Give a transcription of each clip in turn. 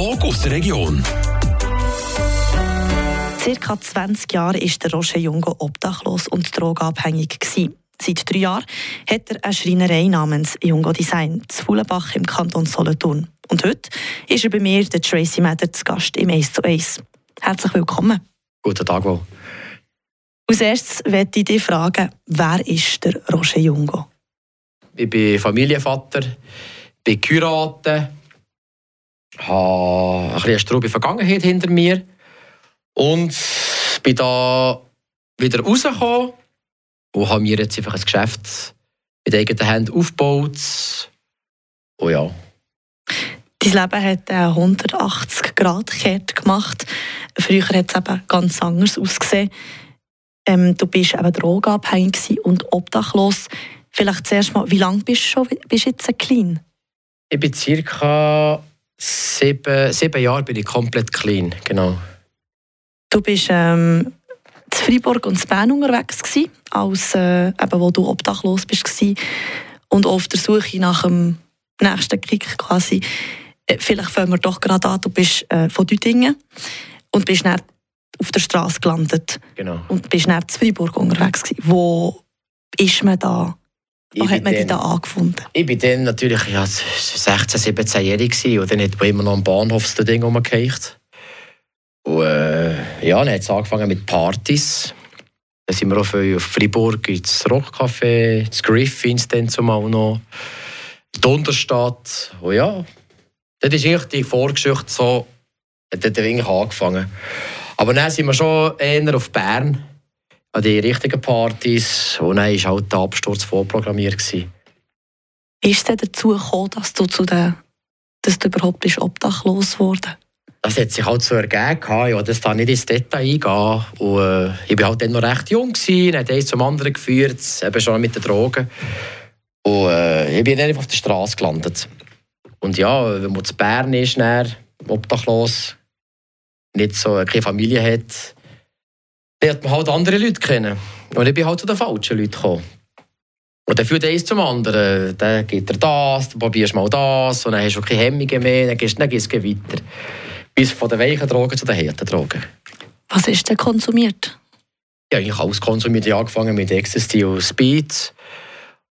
Talk aus der Region. Circa 20 Jahre war der Roger Jungo obdachlos und drogenabhängig. Gewesen. Seit drei Jahren hat er eine Schreinerei namens Jungo Design zu Fuhlenbach im Kanton Solothurn. Und heute ist er bei mir, der Tracy Matter, zu Gast im Ace to Ace. Herzlich willkommen. Guten Tag wohl. Als erstes möchte ich dich fragen, wer ist der Roger Jungo? Ich bin Familienvater, bin geheiratet, habe ein bisschen eine strube Vergangenheit hinter mir und bin da wieder rausgekommen und habe mir jetzt einfach ein Geschäft mit eigenen Händen aufgebaut. Und ja. Dein Leben hat eine 180 Grad Kehrt gemacht. Früher hat es eben ganz anders ausgesehen. Ähm, du bist eben drogenabhängig und obdachlos. Vielleicht zuerst mal, wie lange bist du schon bist jetzt clean? Ich bin circa sieben, sieben Jahre bin ich komplett clean, genau. Du bist ähm, in Freiburg und in Bern unterwegs gewesen, als äh, eben, wo du obdachlos bist gewesen, und auf der Suche nach dem nächsten Kick quasi. Äh, vielleicht fangen wir doch gerade an, du bist äh, von Düdingen und bist dann auf der Straße gelandet. genau. Und bist dann in Freiburg unterwegs gewesen. Wo ist man da? Wo Ich hat man bin dich da dann- angefunden? Ich war dann natürlich ja, 16, 17-jährig gewesen und dann hat man immer noch am Bahnhof das Ding rumgekriegt. Und äh, ja, dann hat es angefangen mit Partys. Dann sind wir auch viel auf Freiburg ins Rockcafé, ins Griffins dann zumal noch, in die Unterstadt. Und ja, das ist eigentlich die Vorgeschichte so, hat dort eigentlich angefangen. Aber dann sind wir schon eher auf Bern, an die richtigen Partys. Und dann war halt der Absturz vorprogrammiert. Gewesen. Ist es denn dazu gekommen, dass du, zu den, dass du überhaupt bist obdachlos geworden das hat sich halt so ergeben. Ja, das da nicht ins Detail eingehen. Und, äh, ich war halt dann noch recht jung, gewesen, hat eins zum anderen geführt, eben schon mit den Drogen. Und äh, ich bin dann einfach auf der Straße gelandet. Und ja, wenn man zu Bern ist, dann, obdachlos, nicht so, keine Familie hat, lernt man halt andere Leute kennen. Und ich bin halt zu den falschen Leuten gekommen. Und dann führt eins zum anderen. Dann geht er das, dann probierst du mal das, und dann hast du keine Hemmungen mehr, dann gehst dann gehst du weiter. Bis von den weichen Drogen zu den harten Drogen. Was ist denn konsumiert? Ich habe alles konsumiert. Ich habe angefangen mit Ecstasy und Speed.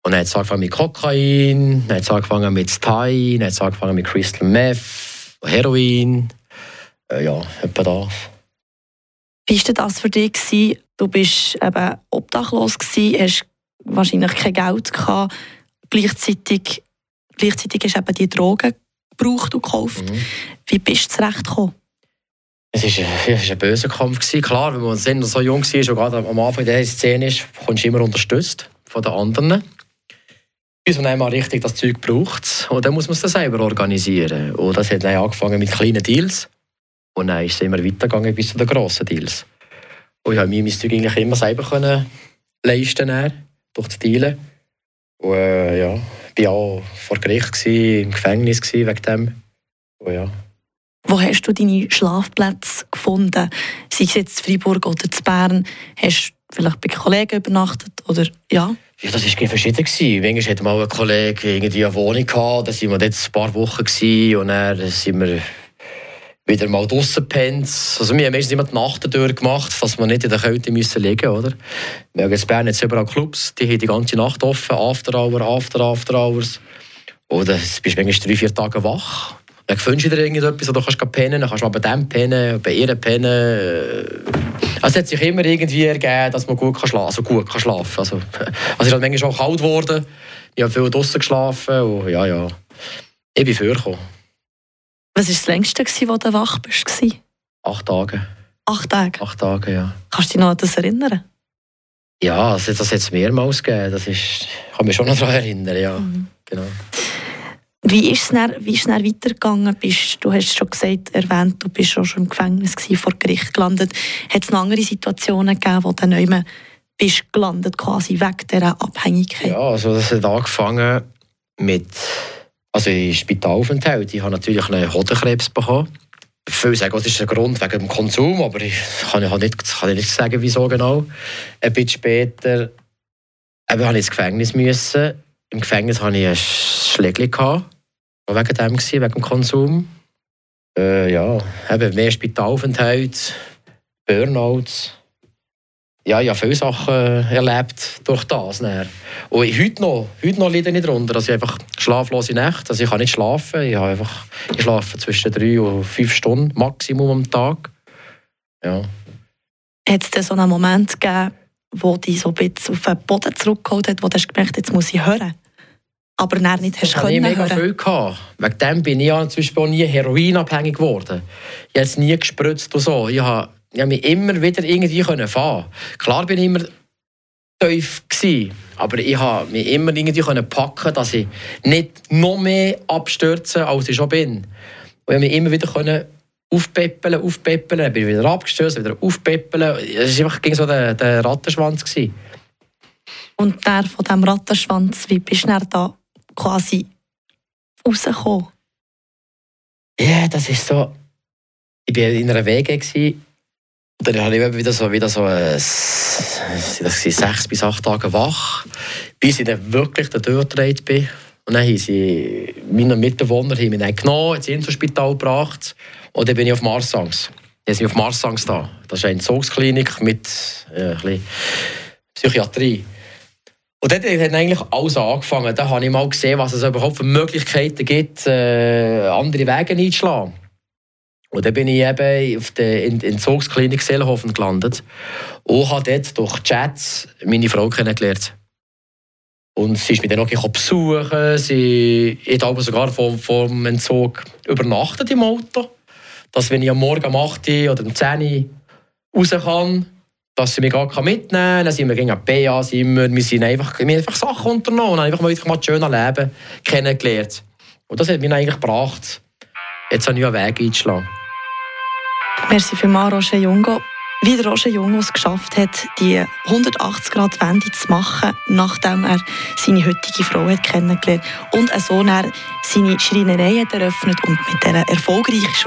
Und dann hat es angefangen mit Kokain, dann hat es angefangen mit Thai, dann hat es angefangen mit Crystal Meth, Heroin. Äh, ja, etwa das. Wie war das für dich? Gewesen? Du bist eben obdachlos, gewesen, hast wahrscheinlich kein Geld gehabt. Gleichzeitig, gleichzeitig hast du eben die Drogen gebraucht und gekauft. Mhm. Wie bist du zurechtgekommen? Es war ein, es war ein böser Kampf. Gewesen. Klar, wenn man so jung war und gerade am Anfang dieser Szene ist, kommst du immer unterstützt von den anderen. Bis man einmal richtig das Zeug braucht. Und dann muss man es selber organisieren. Und das hat dann angefangen mit kleinen Deals. Und dann ist es immer weitergegangen bis zu den grossen Deals. Und ich konnte mir mein Zeug eigentlich immer selber können leisten durch das Dealen. Und äh, ja, ich war auch vor Gericht, gewesen, im Gefängnis gewesen wegen dem. Und ja. Wo hast du deine Schlafplätze gefunden? Sei es jetzt in Freiburg oder in Bern? Hast du vielleicht bei Kollegen übernachtet? Oder, ja? Ja, das war verschieden. gewesen. Manchmal hatte mal ein Kollege irgendwie eine Wohnung, gehabt, da waren wir dort ein paar Wochen gewesen, und dann sind wir wieder mal draussen gepennt. Also wir haben meistens immer die Nacht durchgemacht, dass wir nicht in der Kälte müssen liegen mussten. Wir haben in Bern jetzt überall Clubs, die haben die ganze Nacht offen, After Hour, After After Hours. Und dann bist du manchmal drei, vier Tage wach. Dann findest du dir irgendetwas, oder du kannst gehen pennen, dann kannst du mal bei dem pennen, bei ihr pennen. Also es hat sich immer irgendwie ergeben, dass man gut kann schlafen also gut kann schlafen also, also es ist halt manchmal auch kalt geworden. Ich habe viel draußen geschlafen und ja, ja. Ich bin vorgekommen. Was war das längste, gewesen, wo du wach bist? gewesen? Acht Tage. Acht Tage. Acht Tage, ja. Kannst du dich noch an das erinnern? Ja, das, das hat es mehrmals gegeben. Das ist, ich kann mich schon noch daran erinnern, ja. Genau. Wie ist es dann, wie ist dann weitergegangen? Bist, du hast schon gesagt, erwähnt, du bist auch schon im Gefängnis gewesen, vor Gericht gelandet. Hat es noch andere Situationen gegeben, wo du nicht mehr bist gelandet, quasi wegen dieser Abhängigkeit? Ja, also das hat angefangen mit also im Spitalaufenthalt. Ich habe natürlich einen Hodenkrebs bekommen. Viele sagen, das ist der Grund wegen dem Konsum, aber ich kann, ich nicht, kann nicht sagen, wieso genau. Ein bisschen später habe ich ins Gefängnis müssen. Im Gefängnis hatte ich ein Schlägchen, wegen dem, gewesen, wegen dem Konsum. Äh, ja, eben mehr Spitalaufenthalt, Burnouts. Ja, ich habe viele Sachen erlebt durch das. Und heute noch, heute noch leide ich darunter, dass ich einfach schlaflose Nächte, also ich kann nicht schlafen, ich, habe einfach, ich schlafe zwischen drei und fünf Stunden Maximum am Tag. Ja. Hat es so einen Moment gegeben, wo dich so ein bisschen auf den Boden zurückgeholt hat, wo du hast gemerkt jetzt muss ich hören? Aber dann nicht hast das können ich mega hören. viel gehabt. Wegen dem bin ich ja zum Beispiel auch nie heroinabhängig geworden. Ich habe es nie gespritzt und so. Ich habe, ich habe mich immer wieder irgendwie können fahren. Klar bin ich immer tief gewesen, aber ich habe mich immer irgendwie können packen, dass ich nicht noch mehr abstürze, als ich schon bin. Und ich habe mich immer wieder können aufpeppeln, aufpeppeln, dann bin ich wieder abgestürzt, wieder aufpeppeln. Es war einfach so der, der Rattenschwanz. Gewesen. Und der von diesem Rattenschwanz, wie bist du da quasi rausgekommen? Ja, yeah, das ist so... Ich war in einer WG. Gewesen. Dann habe ich wieder so, wieder so äh, das sechs bis acht Tage wach, bis ich dann wirklich da durchgedreht bin. Und dann haben sie meine Mitbewohner haben mich dann genommen, ins Inselspital gebracht und dann bin ich auf Marsangs. Dann sind wir auf Marsangs da. Das ist eine Entzugsklinik mit äh, ein Psychiatrie. Und dort hat eigentlich alles angefangen. Da habe ich mal gesehen, was es überhaupt für Möglichkeiten gibt, äh, andere Wege einzuschlagen. Und dann bin ich eben auf der Entzugsklinik Seelhofen gelandet und habe dort durch Chats meine Frau kennengelernt. Und sie ist mich dann auch besuchen. Sie hat sogar vor, vor dem Entzug übernachtet im Auto dass wenn ich am Morgen um 8 Uhr oder um 10 Uhr raus kann, dass sie mich gar mitnehmen kann. Dann sind wir gegen BA, sind wir, wir, sind einfach, wir haben einfach Sachen unternommen und einfach mal, mal das schöne Leben kennengelernt. Und das hat mich eigentlich gebracht, jetzt einen neuen Weg einzuschlagen. Merci vielmals, Roger Jungo wie der Roger Jung es geschafft hat, die 180-Grad-Wende zu machen, nachdem er seine heutige Frau hat kennengelernt und so er seine Schreinerei hat eröffnet und mit der erfolgreich ist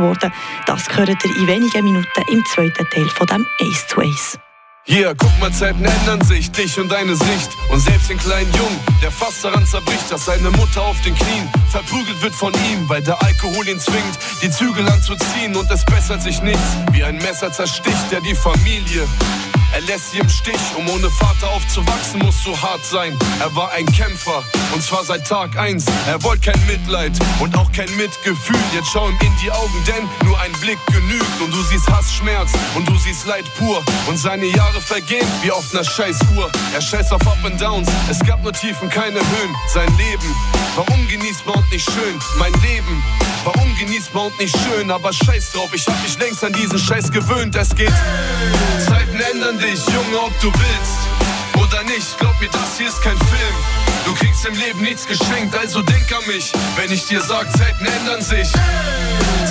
das gehört ihr in wenigen Minuten im zweiten Teil von dem Ace to Ace. Hier, guck mal, Zeiten ändern sich, dich und deine Sicht. Und selbst den kleinen Jungen, der fast daran zerbricht, dass seine Mutter auf den Knien verprügelt wird von ihm, weil der Alkohol ihn zwingt, die Zügel anzuziehen und es bessert sich nichts. Wie ein Messer zersticht er die Familie. Er lässt sie im Stich, um ohne Vater aufzuwachsen, muss so hart sein. Er war ein Kämpfer, und zwar seit Tag 1. Er wollte kein Mitleid und auch kein Mitgefühl. Jetzt schau ihm in die Augen, denn nur ein Blick genügt. Und du siehst Hass, Schmerz und du siehst Leid pur. Und seine Jahre vergehen wie auf einer Scheißuhr. Er scheißt auf Up and Downs, es gab nur Tiefen, keine Höhen. Sein Leben war ungenießbar und nicht schön. Mein Leben war ungenießbar und nicht schön. Aber scheiß drauf, ich hab mich längst an diesen Scheiß gewöhnt. Es geht, Zeiten ändern dich, Junge, ob du willst oder nicht. Glaub mir, das hier ist kein Film. Du kriegst im Leben nichts geschenkt, also denk an mich, wenn ich dir sag, Zeiten ändern sich.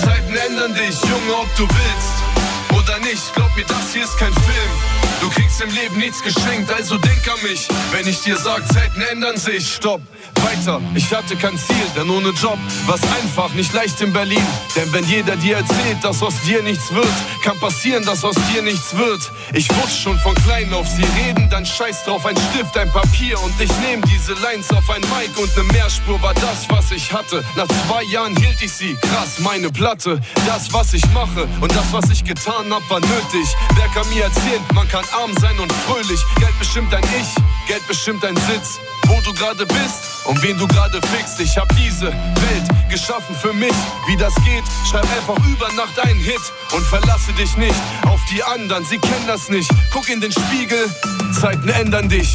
Zeiten ändern dich, Junge, ob du willst oder nicht. Glaub mir, das hier ist kein Film. Du kriegst im Leben nichts geschenkt, also denk an mich, wenn ich dir sag, Zeiten ändern sich. Stopp weiter. Ich hatte kein Ziel, denn ohne Job war's einfach, nicht leicht in Berlin. Denn wenn jeder dir erzählt, dass aus dir nichts wird, kann passieren, dass aus dir nichts wird. Ich wusste schon von klein auf, sie reden, dann scheiß drauf, ein Stift, ein Papier und ich nehm diese Lines auf ein Mic und ne Mehrspur war das, was ich hatte. Nach zwei Jahren hielt ich sie, krass, meine Platte. Das, was ich mache und das, was ich getan hab, war nötig. Wer kann mir erzählen, man kann arm sein und fröhlich. Geld bestimmt dein Ich, Geld bestimmt dein Sitz du gerade bist und wen du gerade fickst. Ich hab diese Welt geschaffen für mich. Wie das geht, schreib einfach über Nacht einen Hit und verlasse dich nicht auf die anderen. Sie kennen das nicht. Guck in den Spiegel, Zeiten ändern dich.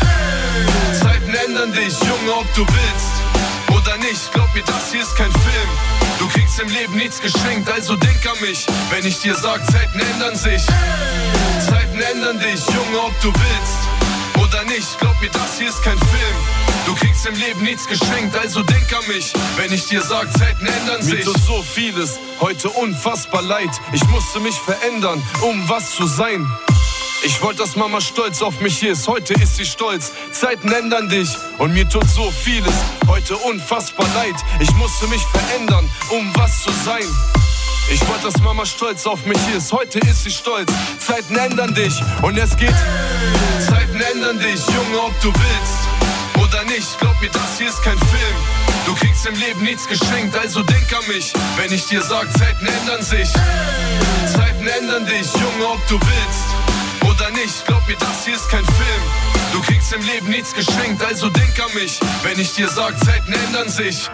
Zeiten ändern dich, Junge, ob du willst oder nicht. Glaub mir, das hier ist kein Film. Du kriegst im Leben nichts geschenkt, also denk an mich, wenn ich dir sag, Zeiten ändern sich. Zeiten ändern dich, Junge, ob du willst oder nicht. Glaub mir, das hier ist kein Film. Du kriegst im Leben nichts geschenkt, also denk an mich, wenn ich dir sag, Zeiten ändern sich. Mir tut so vieles heute unfassbar leid. Ich musste mich verändern, um was zu sein. Ich wollte, dass Mama stolz auf mich ist, heute ist sie stolz. Zeiten ändern dich und mir tut so vieles heute unfassbar leid. Ich musste mich verändern, um was zu sein. Ich wollte, dass Mama stolz auf mich ist. Heute ist sie stolz. Zeiten ändern dich und es geht. Zeiten ändern dich, Junge, ob du willst oder nicht. Glaub mir, das hier ist kein Film. Du kriegst im Leben nichts geschenkt, also denk an mich, wenn ich dir sag, Zeiten ändern sich. Zeiten ändern dich, Junge, ob du willst oder nicht. Glaub mir, das hier ist kein Film. Du kriegst im Leben nichts geschenkt, also denk an mich, wenn ich dir sag, Zeiten ändern sich.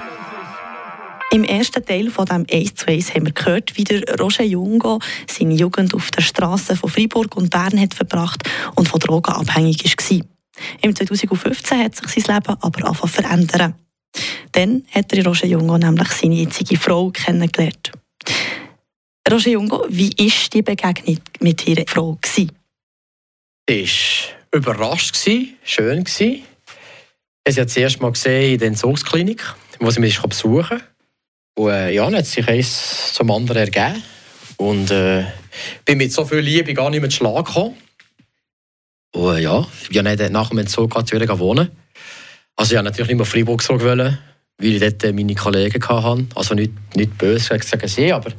Im ersten Teil von dem 1 zu 1 haben wir gehört, wie der Roger Jungo seine Jugend auf der Straße von Freiburg und Bern hat verbracht und von Drogen abhängig war. Im 2015 hat sich sein Leben aber angefangen verändern. Dann hat der Roger Jungo nämlich seine jetzige Frau kennengelernt. Roger Jungo, wie war die Begegnung mit ihrer Frau? Sie war überrascht, schön. Ich habe sie das erste Mal gesehen in der Entzugsklinik, wo sie mich besuchen konnte. Und äh, ja, dann hat sich eins zum anderen ergeben. Und äh, bin mit so viel Liebe gar nicht mehr zu Schlag gekommen. Und äh, ja, ich bin ja nach dem Entzug wieder wohnen. Also ich wollte natürlich nicht mehr Freiburg so weil ich dort äh, meine Kollegen hatte. Also nicht, nicht böse sagen sie, aber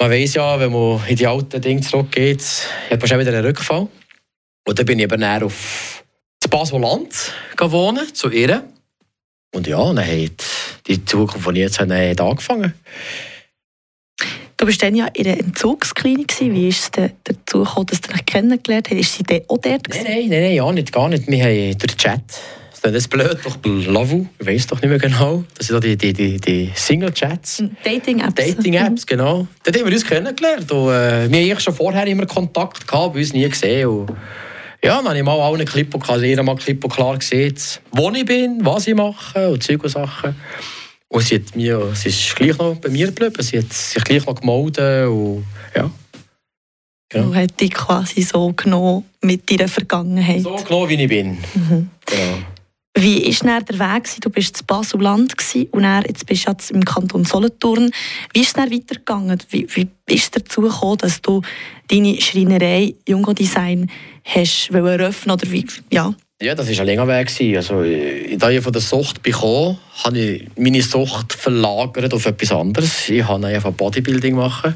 man weiß ja, wenn man in die alten Dinge zurückgeht, hat man schon wieder einen Rückfall. Und dann bin ich eben auf das Basel-Land wohnen, zu ihr. Und ja, dann hat die Zukunft von jetzt an angefangen. Du warst dann ja in der Entzugsklinik. Wie ist es dazu gekommen, dass du dich kennengelernt hast? Ist sie dann auch dort? Nein, nein, nein, ja, nicht, gar nicht. Wir haben durch Chat. Das ist blöd, doch Lavu, ich weiß doch nicht mehr genau. Das sind die, die, die, die Single-Chats. Dating-Apps. Dating-Apps, genau. Dort haben wir uns kennengelernt. Und, äh, wir haben schon vorher immer Kontakt gehabt, bei uns nie gesehen. Und, ja, dann habe ich mal allen Clip und also mal Clip und klar gesehen, wo ich bin, was ich mache und Zeug und Sachen. Und sie, hat mir, sie ist gleich noch bei mir geblieben, sie hat sich gleich noch gemeldet und ja. Genau. Du hast dich quasi so genommen mit deiner Vergangenheit. So genommen, wie ich bin. Mhm. Genau. Wie war der Weg? Du warst in Basel-Land und dann, jetzt bist du jetzt im Kanton Solothurn. Wie ist es dann weitergegangen? Wie, wie ist es dazu gekommen, dass du deine Schreinerei Jungo Design hast eröffnen oder wie? Ja. Ja, das war ein länger Weg. Also, da ich von der Sucht bekommen habe ich meine Sucht verlagert auf etwas anderes. Ich habe einfach Bodybuilding machen.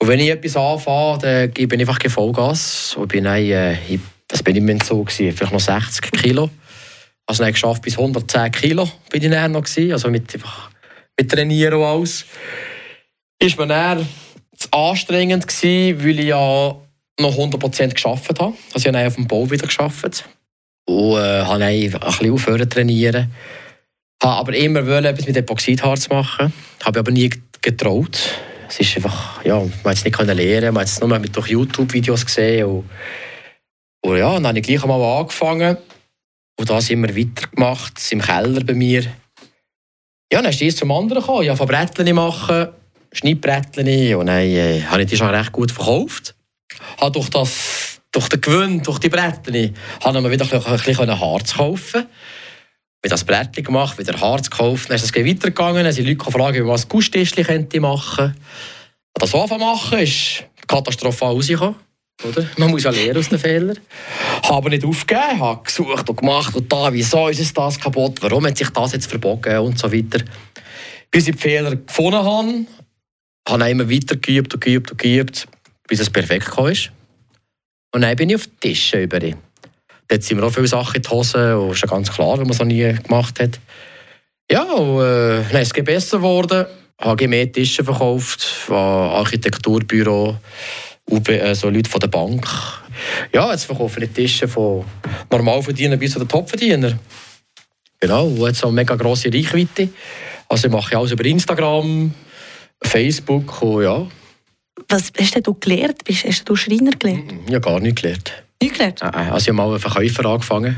Und wenn ich etwas anfange, dann gebe ich einfach Vollgas. Und bin dann, äh, das bin ich im Entzug, vielleicht noch 60 Kilo. Also dann geschafft bis 110 Kilo bin ich dann noch also mit, einfach, mit Trainieren und alles. Ist mir dann zu anstrengend gewesen, weil ich ja noch 100% geschafft habe. Also ich habe auf dem Bau wieder geschafft und äh, habe ein bisschen aufhören zu trainieren. Habe aber immer wollen, etwas mit Epoxidharz machen, habe aber nie getraut. Es ist einfach, ja, man hat es nicht lernen, man hat es nur durch YouTube-Videos gesehen und, und ja, dann habe ich gleich einmal angefangen und das immer weitergemacht, im Keller bei mir. Ja, dann ist eins zum anderen gekommen. Ich habe Brettchen machen, Schneidbrettchen und dann äh, habe ich die schon recht gut verkauft. Habe durch, das, durch den Gewinn, durch die Brettchen, habe ich wieder ein bisschen Harz kaufen habe das Brettchen gemacht, wieder Harz gekauft, dann ist es weitergegangen, dann sind Leute gefragt, wie man ein Gusstischchen machen könnte. Das anfangen machen ist katastrophal rausgekommen. Oder? Man muss ja lernen aus den Fehlern. Habe nicht aufgegeben, habe gesucht und gemacht und da, wieso ist es das kaputt, warum hat sich das jetzt verbogen und so weiter. Bis ich die Fehler gefunden habe, habe ich immer weiter geübt und geübt und geübt, bis es perfekt kam. Und dann bin ich auf den Tisch über. Dort sind mir auch viele Sachen in die Hose und ist ja ganz klar, wenn man es noch nie gemacht hat. Ja, und äh, dann ist es besser geworden. Ich habe mehr Tische verkauft, Architekturbüro, also Leute von der Bank. Ja, jetzt verkaufen die Tische von Normalverdienern bis zu den Topverdienern. Genau, und jetzt eine mega grosse Reichweite. Also ich mache alles über Instagram, Facebook und ja. Was hast du gelernt? Hast du Schreiner gelernt? Ja, gar nicht gelernt. Nicht gelernt? Also ich habe mal einen Verkäufer angefangen.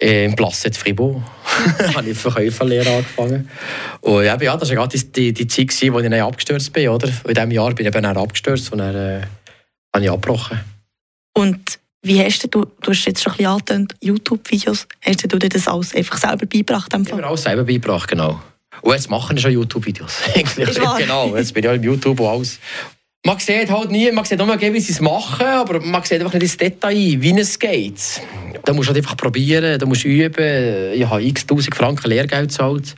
Äh, Im Placet Fribourg habe ich Verkäuferlehre angefangen. Und ja, das war gerade die, die, Zeit, in der ich dann abgestürzt bin. Oder? In diesem Jahr bin ich dann abgestürzt und dann äh, habe ich abgebrochen. Und wie hast du, du hast jetzt schon ein bisschen angetönt, YouTube-Videos, hast du dir das alles einfach selber beigebracht? Ich habe alles selber beigebracht, genau. Und jetzt machen wir schon YouTube-Videos. genau, jetzt bin ich auch im YouTube und alles. Man sieht halt nie, man sieht nur, wie sie es machen, aber man sieht einfach nicht ins Detail, wie es geht. Da musst du halt einfach probieren, da musst du üben. Ich habe x tausend Franken Lehrgeld gezahlt.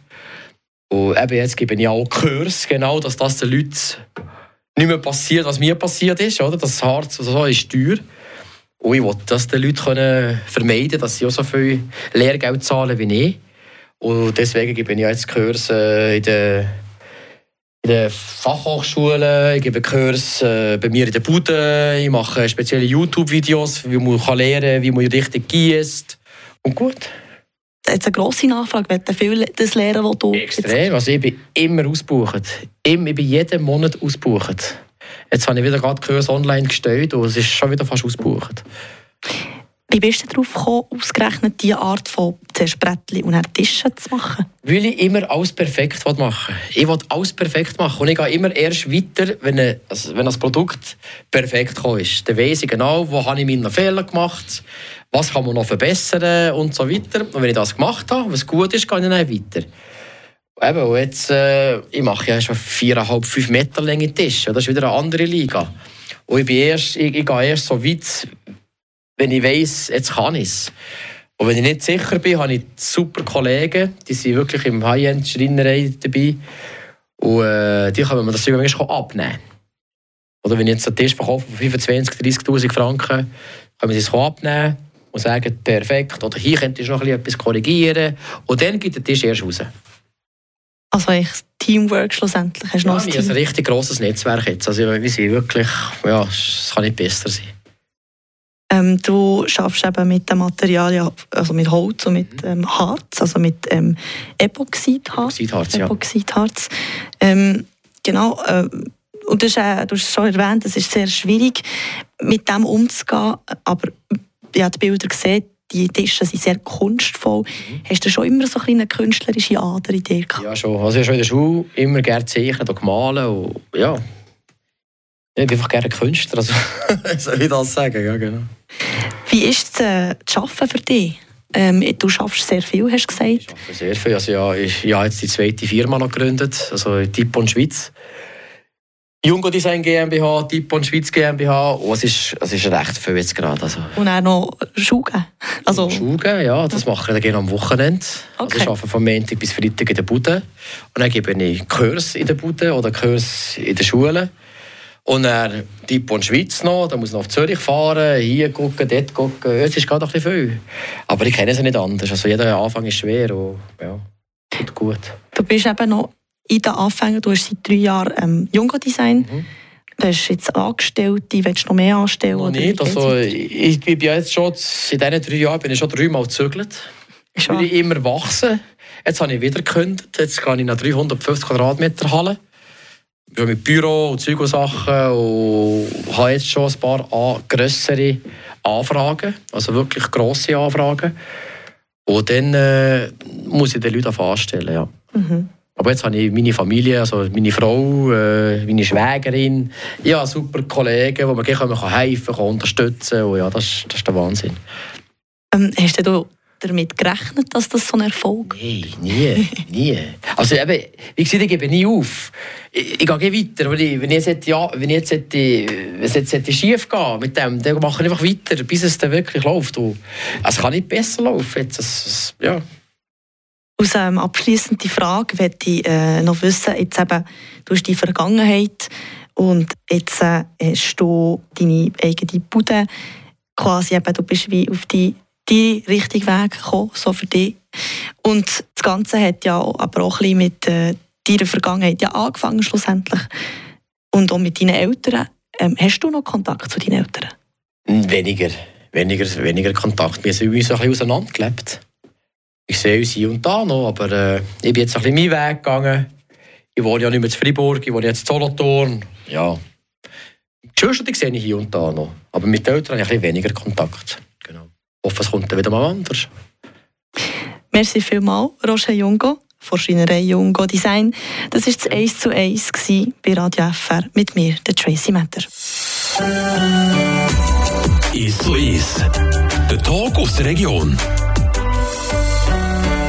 Und eben jetzt gebe ich auch Kurs, genau, dass das den Leuten nicht mehr passiert, was mir passiert ist. Oder? Das Harz so ist teuer. Und ich wollte das den Leuten können vermeiden dass sie auch so viel Lehrgeld zahlen wie ich. Und deswegen gebe ich jetzt Kurs in der in der Fachhochschule, ich gebe Kurs äh, bei mir in der Bude, ich mache spezielle YouTube-Videos, wie man kann lernen kann, wie man richtig gießt. Und gut. Jetzt eine grosse Nachfrage, wenn viel das lernen, was du... Extrem, also ich bin immer ausgebucht. Ich bin jeden Monat ausgebucht. Jetzt habe ich wieder gerade Kurs online gestellt und es ist schon wieder fast ausgebucht. Wie bist du darauf gekommen, ausgerechnet diese Art von zuerst Brettchen und Tischen zu machen? Weil ich immer alles perfekt machen will. Ich will alles perfekt machen und ich gehe immer erst weiter, wenn, ein, also wenn das Produkt perfekt ist. Dann weiss ich genau, wo habe ich meine Fehler gemacht, was kann man noch verbessern und so weiter. Und wenn ich das gemacht habe, was gut ist, gehe ich dann weiter. Eben, jetzt, äh, ich mache ja schon viereinhalb, fünf Meter lange Tische. Das ist wieder eine andere Liga. Und ich, bin erst, ich, ich gehe erst so weit, wenn ich weiss, jetzt kann ich es. Und wenn ich nicht sicher bin, habe ich super Kollegen, die sind wirklich im High-End-Schreinerei dabei. Und äh, die können mir das manchmal abnehmen. Oder wenn ich jetzt einen Tisch verkaufe von 25.000, 30'000 Franken, können wir es abnehmen und sagen, perfekt, oder hier könntest du noch etwas korrigieren. Und dann geht der Tisch erst raus. Also ich Teamwork schlussendlich. Hast du ja, noch ein, ein richtig grosses Netzwerk jetzt. Also wir sind wirklich, ja, es kann nicht besser sein. Ähm, du arbeitest eben mit dem Material, also mit Holz und mit mhm. ähm, Harz, also mit ähm, Epoxidharz. Epoxidharz, ja. Epoxidharz. Ähm, genau. Äh, und das ist, äh, du hast schon erwähnt, es ist sehr schwierig, mit dem umzugehen. Aber habe die Bilder gesehen, die Tische sind sehr kunstvoll. Mhm. Hast du schon immer so eine künstlerische Ader in dir gehabt? Ja, schon. Also ich habe schon in der Schule immer gerne zeichnen und gemalt. Und, ja. Ich bin einfach gerne Künstler, also soll ich das sagen? Ja, genau. Wie ist es, äh, zu arbeiten für dich? Ähm, du schaffst sehr viel, hast du gesagt. Ich arbeite sehr viel. Also, ja, ich, ich habe jetzt die zweite Firma noch gegründet, also Tippon Schweiz. Jungo Design GmbH, Tippon Schweiz GmbH. Oh, es, ist, es ist recht viel jetzt gerade. Also. Und auch noch Schuhe? Also... Schuhe, ja, das mache ich dann am Wochenende. Okay. Also ich arbeite von Montag bis Freitag in der Bude. Und dann gebe ich Kurs in der Bude oder Kurs in der Schule. Und dann Tippon Schweiz noch, da muss noch auf Zürich fahren, hier gucken, dort gucken. Es ist gerade ein bisschen viel. Aber ich kenne es nicht anders. Also jeder Anfang ist schwer und ja, tut gut. Du bist eben noch in den Anfängen, du hast seit drei Jahren ähm, Jungo Design. Mhm. Du hast jetzt Angestellte, willst du noch mehr anstellen? Noch nicht. Also, ich, bin jetzt schon, in diesen drei Jahren bin ich schon dreimal gezögert. Ich bin immer wachsen. Jetzt habe ich wieder gekündigt. Jetzt gehe ich nach 350 Quadratmeter Halle. Ich mit Büro und Zeug und Sachen und habe jetzt schon ein paar grössere Anfragen, also wirklich grosse Anfragen. Und dann äh, muss ich die Leute anstellen, ja. Mhm. Aber jetzt habe ich meine Familie, also meine Frau, äh, meine Schwägerin, ja, super Kollegen, die mir helfen können, unterstützen und ja, das, das ist der Wahnsinn. Ähm, hast du damit gerechnet, dass das so ein Erfolg ist? Nein, nie, nie. Also eben, wie gesagt, ich gebe nie auf. Ich, ich gehe weiter, wenn ich jetzt, ja, wenn ich jetzt, hätte, wenn es jetzt hätte schief gehen mit dem, dann mache ich einfach weiter, bis es dann wirklich läuft. Und es kann nicht besser laufen. Jetzt, es, ja. Aus ähm, abschließende Frage möchte ich äh, noch wissen, jetzt eben, du hast die Vergangenheit und jetzt äh, hast du deine eigene Bude, quasi eben, du bist wie auf die, die richtigen Weg gekommen, so für dich. Und das Ganze hat ja aber auch ein mit äh, deiner Vergangenheit ja angefangen schlussendlich und auch mit deinen Eltern. Ähm, hast du noch Kontakt zu deinen Eltern? Weniger, weniger, weniger Kontakt. Wir sind uns ein bisschen auseinandergelebt ich sehe uns hier und da noch, aber äh, ich bin jetzt ein bisschen meinen Weg gegangen. Ich wohne ja nicht mehr in Freiburg, ich wohne jetzt in Solothurn. Ja. Geschwister sehe ich hier und da noch, aber mit den Eltern habe ich ein bisschen weniger Kontakt. Hoffe, es kommt dann wieder mal anders. Merci vielmals, Roger Jungo von Schreinerei Jungo Design. Das war das 1 zu 1 bei Radio FR mit mir, der Tracy Matter. Ist so ist. Der Talk aus der Region.